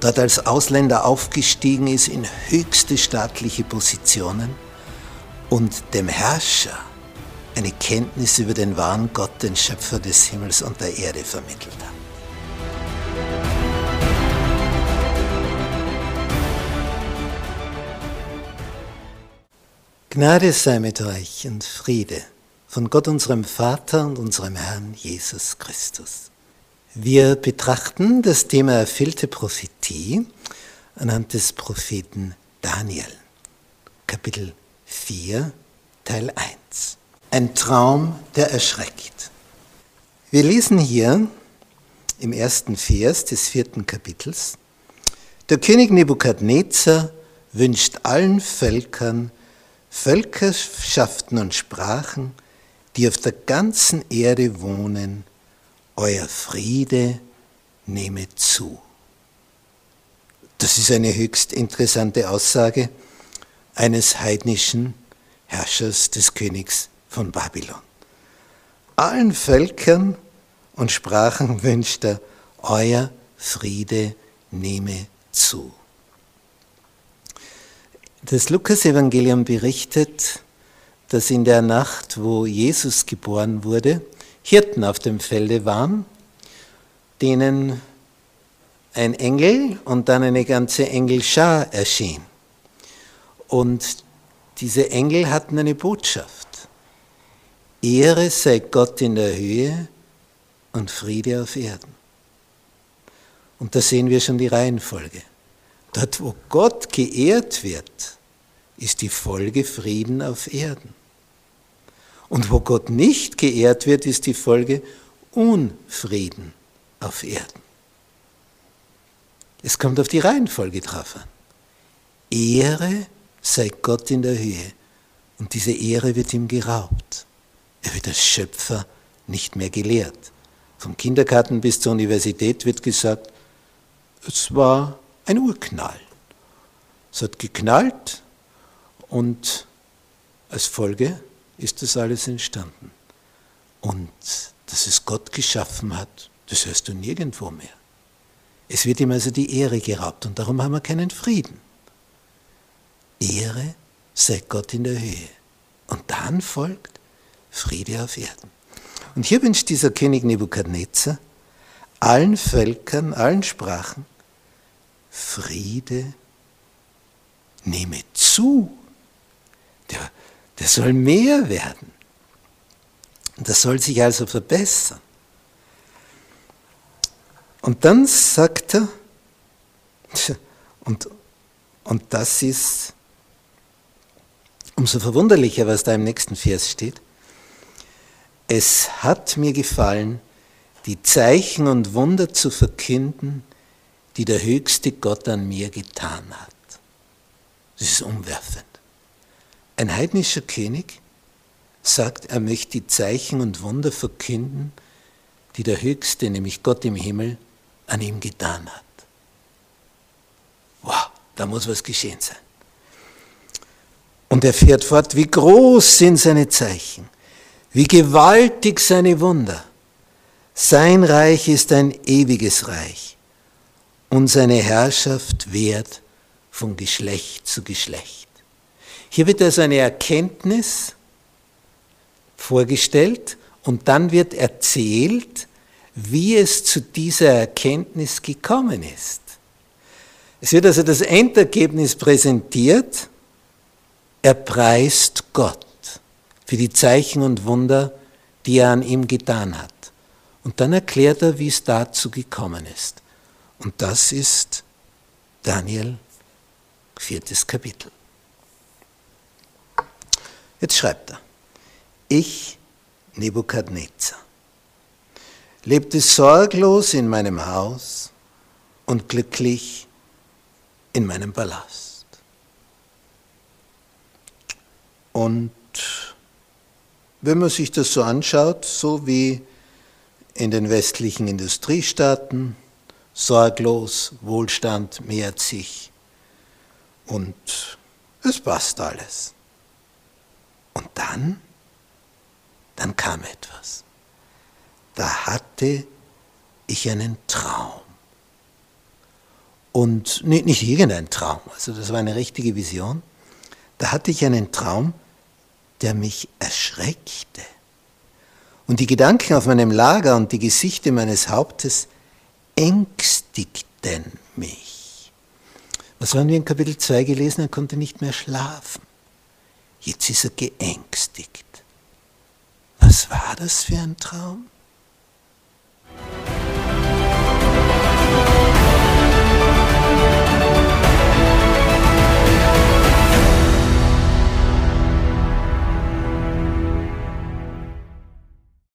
dort als Ausländer aufgestiegen ist in höchste staatliche Positionen und dem Herrscher eine Kenntnis über den wahren Gott, den Schöpfer des Himmels und der Erde vermittelt hat. Gnade sei mit euch und Friede von Gott unserem Vater und unserem Herrn Jesus Christus. Wir betrachten das Thema erfüllte Prophetie anhand des Propheten Daniel, Kapitel 4, Teil 1. Ein Traum, der erschreckt. Wir lesen hier im ersten Vers des vierten Kapitels, der König Nebukadnezar wünscht allen Völkern Völkerschaften und Sprachen, die auf der ganzen Erde wohnen, euer Friede nehme zu. Das ist eine höchst interessante Aussage eines heidnischen Herrschers des Königs von Babylon. Allen Völkern und Sprachen wünscht er, euer Friede nehme zu. Das Lukas-Evangelium berichtet, dass in der Nacht, wo Jesus geboren wurde, Hirten auf dem Felde waren, denen ein Engel und dann eine ganze Engelschar erschien. Und diese Engel hatten eine Botschaft. Ehre sei Gott in der Höhe und Friede auf Erden. Und da sehen wir schon die Reihenfolge. Dort, wo Gott geehrt wird, ist die Folge Frieden auf Erden. Und wo Gott nicht geehrt wird, ist die Folge Unfrieden auf Erden. Es kommt auf die Reihenfolge drauf an. Ehre sei Gott in der Höhe und diese Ehre wird ihm geraubt. Er wird als Schöpfer nicht mehr gelehrt. Vom Kindergarten bis zur Universität wird gesagt, es war ein Urknall. Es hat geknallt und als Folge ist das alles entstanden. Und dass es Gott geschaffen hat, das hörst du nirgendwo mehr. Es wird ihm also die Ehre geraubt und darum haben wir keinen Frieden. Ehre sei Gott in der Höhe. Und dann folgt Friede auf Erden. Und hier wünscht dieser König Nebukadnezar allen Völkern, allen Sprachen, Friede nehme zu. Der, der soll mehr werden. Das soll sich also verbessern. Und dann sagt er, und, und das ist umso verwunderlicher, was da im nächsten Vers steht, es hat mir gefallen, die Zeichen und Wunder zu verkünden, die der höchste Gott an mir getan hat. Das ist umwerfend. Ein heidnischer König sagt, er möchte die Zeichen und Wunder verkünden, die der Höchste, nämlich Gott im Himmel, an ihm getan hat. Wow, da muss was geschehen sein. Und er fährt fort, wie groß sind seine Zeichen, wie gewaltig seine Wunder. Sein Reich ist ein ewiges Reich und seine Herrschaft währt von Geschlecht zu Geschlecht. Hier wird also eine Erkenntnis vorgestellt und dann wird erzählt, wie es zu dieser Erkenntnis gekommen ist. Es wird also das Endergebnis präsentiert. Er preist Gott für die Zeichen und Wunder, die er an ihm getan hat. Und dann erklärt er, wie es dazu gekommen ist. Und das ist Daniel, viertes Kapitel. Jetzt schreibt er, ich, Nebukadnezar, lebte sorglos in meinem Haus und glücklich in meinem Palast. Und wenn man sich das so anschaut, so wie in den westlichen Industriestaaten, sorglos, Wohlstand mehrt sich und es passt alles. Und dann, dann kam etwas. Da hatte ich einen Traum. Und nicht, nicht irgendein Traum, also das war eine richtige Vision. Da hatte ich einen Traum, der mich erschreckte. Und die Gedanken auf meinem Lager und die Gesichter meines Hauptes ängstigten mich. Was waren wir in Kapitel 2 gelesen? Er konnte nicht mehr schlafen. Jetzt ist er geängstigt. Was war das für ein Traum?